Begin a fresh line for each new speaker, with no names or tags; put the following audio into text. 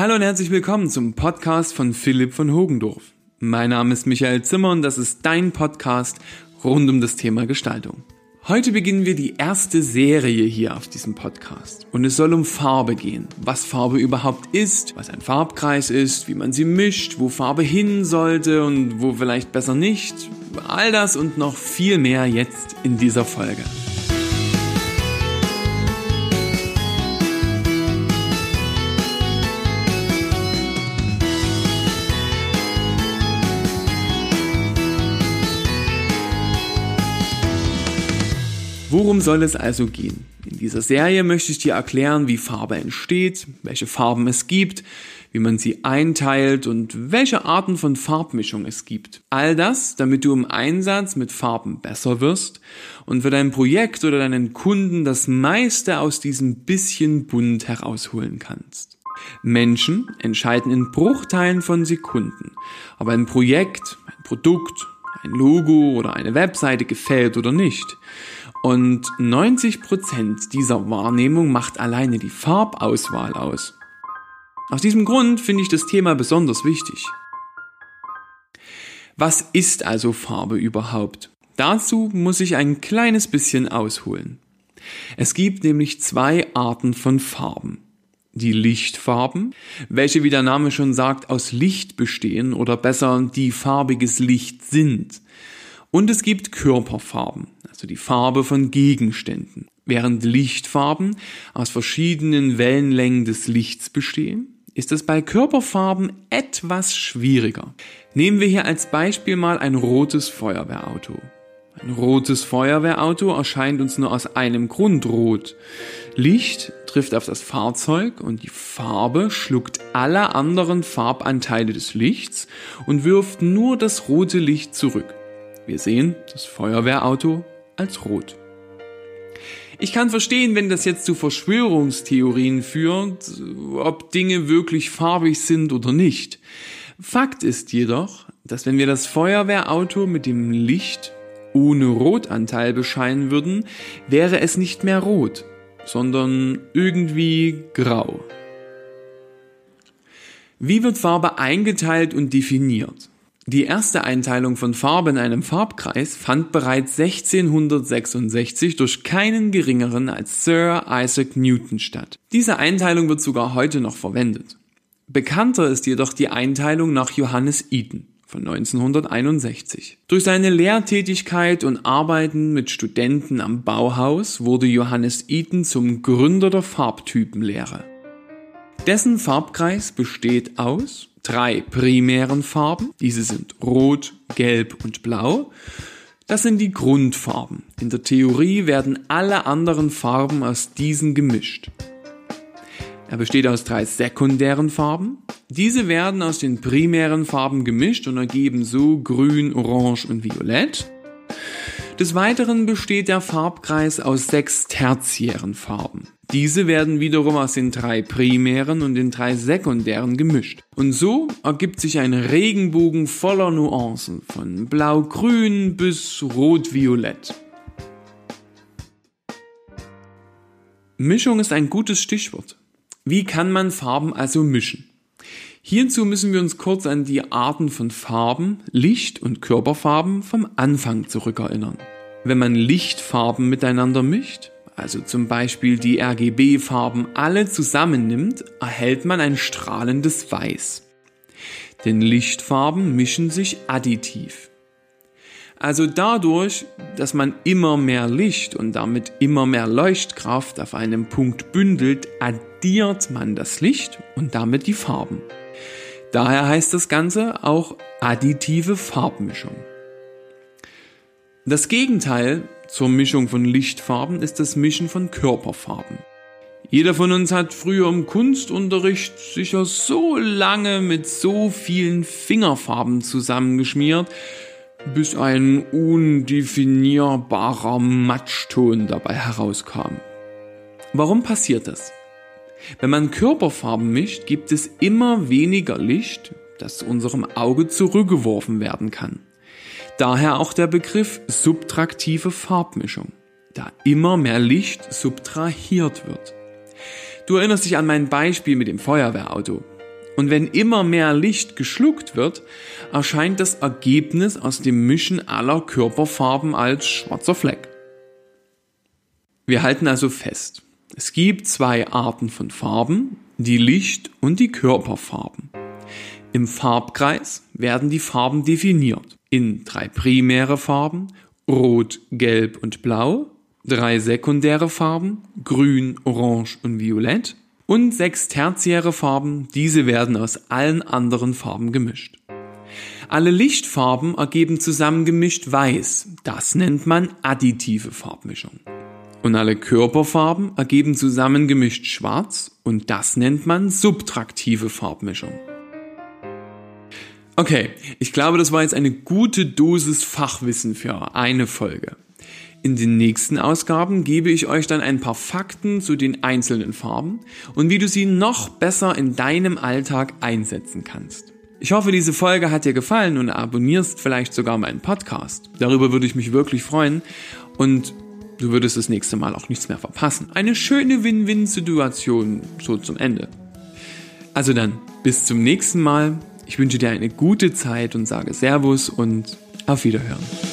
Hallo und herzlich willkommen zum Podcast von Philipp von Hogendorf. Mein Name ist Michael Zimmer und das ist dein Podcast rund um das Thema Gestaltung. Heute beginnen wir die erste Serie hier auf diesem Podcast. Und es soll um Farbe gehen. Was Farbe überhaupt ist, was ein Farbkreis ist, wie man sie mischt, wo Farbe hin sollte und wo vielleicht besser nicht. All das und noch viel mehr jetzt in dieser Folge. Worum soll es also gehen? In dieser Serie möchte ich dir erklären, wie Farbe entsteht, welche Farben es gibt, wie man sie einteilt und welche Arten von Farbmischung es gibt. All das, damit du im Einsatz mit Farben besser wirst und für dein Projekt oder deinen Kunden das meiste aus diesem bisschen bunt herausholen kannst. Menschen entscheiden in Bruchteilen von Sekunden, ob ein Projekt, ein Produkt, ein Logo oder eine Webseite gefällt oder nicht. Und 90% dieser Wahrnehmung macht alleine die Farbauswahl aus. Aus diesem Grund finde ich das Thema besonders wichtig. Was ist also Farbe überhaupt? Dazu muss ich ein kleines bisschen ausholen. Es gibt nämlich zwei Arten von Farben. Die Lichtfarben, welche wie der Name schon sagt aus Licht bestehen oder besser die farbiges Licht sind. Und es gibt Körperfarben, also die Farbe von Gegenständen. Während Lichtfarben aus verschiedenen Wellenlängen des Lichts bestehen, ist es bei Körperfarben etwas schwieriger. Nehmen wir hier als Beispiel mal ein rotes Feuerwehrauto. Ein rotes Feuerwehrauto erscheint uns nur aus einem Grund rot. Licht trifft auf das Fahrzeug und die Farbe schluckt alle anderen Farbanteile des Lichts und wirft nur das rote Licht zurück. Wir sehen das Feuerwehrauto als rot. Ich kann verstehen, wenn das jetzt zu Verschwörungstheorien führt, ob Dinge wirklich farbig sind oder nicht. Fakt ist jedoch, dass wenn wir das Feuerwehrauto mit dem Licht ohne Rotanteil bescheinen würden, wäre es nicht mehr rot, sondern irgendwie grau. Wie wird Farbe eingeteilt und definiert? Die erste Einteilung von Farbe in einem Farbkreis fand bereits 1666 durch keinen geringeren als Sir Isaac Newton statt. Diese Einteilung wird sogar heute noch verwendet. Bekannter ist jedoch die Einteilung nach Johannes Eaton von 1961. Durch seine Lehrtätigkeit und Arbeiten mit Studenten am Bauhaus wurde Johannes Eaton zum Gründer der Farbtypenlehre. Dessen Farbkreis besteht aus drei primären Farben. Diese sind Rot, Gelb und Blau. Das sind die Grundfarben. In der Theorie werden alle anderen Farben aus diesen gemischt. Er besteht aus drei sekundären Farben. Diese werden aus den primären Farben gemischt und ergeben so Grün, Orange und Violett. Des Weiteren besteht der Farbkreis aus sechs tertiären Farben. Diese werden wiederum aus den drei primären und den drei sekundären gemischt. Und so ergibt sich ein Regenbogen voller Nuancen, von blau-grün bis rot-violett. Mischung ist ein gutes Stichwort. Wie kann man Farben also mischen? Hierzu müssen wir uns kurz an die Arten von Farben, Licht- und Körperfarben vom Anfang zurückerinnern. Wenn man Lichtfarben miteinander mischt, also zum Beispiel die RGB-Farben alle zusammennimmt, erhält man ein strahlendes Weiß. Denn Lichtfarben mischen sich additiv. Also dadurch, dass man immer mehr Licht und damit immer mehr Leuchtkraft auf einem Punkt bündelt, addiert man das Licht und damit die Farben. Daher heißt das Ganze auch additive Farbmischung. Das Gegenteil zur Mischung von Lichtfarben ist das Mischen von Körperfarben. Jeder von uns hat früher im Kunstunterricht sicher so lange mit so vielen Fingerfarben zusammengeschmiert, bis ein undefinierbarer Matschton dabei herauskam. Warum passiert das? Wenn man Körperfarben mischt, gibt es immer weniger Licht, das unserem Auge zurückgeworfen werden kann. Daher auch der Begriff subtraktive Farbmischung, da immer mehr Licht subtrahiert wird. Du erinnerst dich an mein Beispiel mit dem Feuerwehrauto. Und wenn immer mehr Licht geschluckt wird, erscheint das Ergebnis aus dem Mischen aller Körperfarben als schwarzer Fleck. Wir halten also fest, es gibt zwei Arten von Farben, die Licht- und die Körperfarben. Im Farbkreis werden die Farben definiert in drei primäre Farben, Rot, Gelb und Blau, drei sekundäre Farben, Grün, Orange und Violett und sechs tertiäre Farben, diese werden aus allen anderen Farben gemischt. Alle Lichtfarben ergeben zusammengemischt weiß, das nennt man additive Farbmischung. Und alle Körperfarben ergeben zusammengemischt schwarz und das nennt man subtraktive Farbmischung. Okay, ich glaube, das war jetzt eine gute Dosis Fachwissen für eine Folge. In den nächsten Ausgaben gebe ich euch dann ein paar Fakten zu den einzelnen Farben und wie du sie noch besser in deinem Alltag einsetzen kannst. Ich hoffe, diese Folge hat dir gefallen und abonnierst vielleicht sogar meinen Podcast. Darüber würde ich mich wirklich freuen und du würdest das nächste Mal auch nichts mehr verpassen. Eine schöne Win-Win-Situation so zum Ende. Also dann, bis zum nächsten Mal. Ich wünsche dir eine gute Zeit und sage Servus und auf Wiederhören.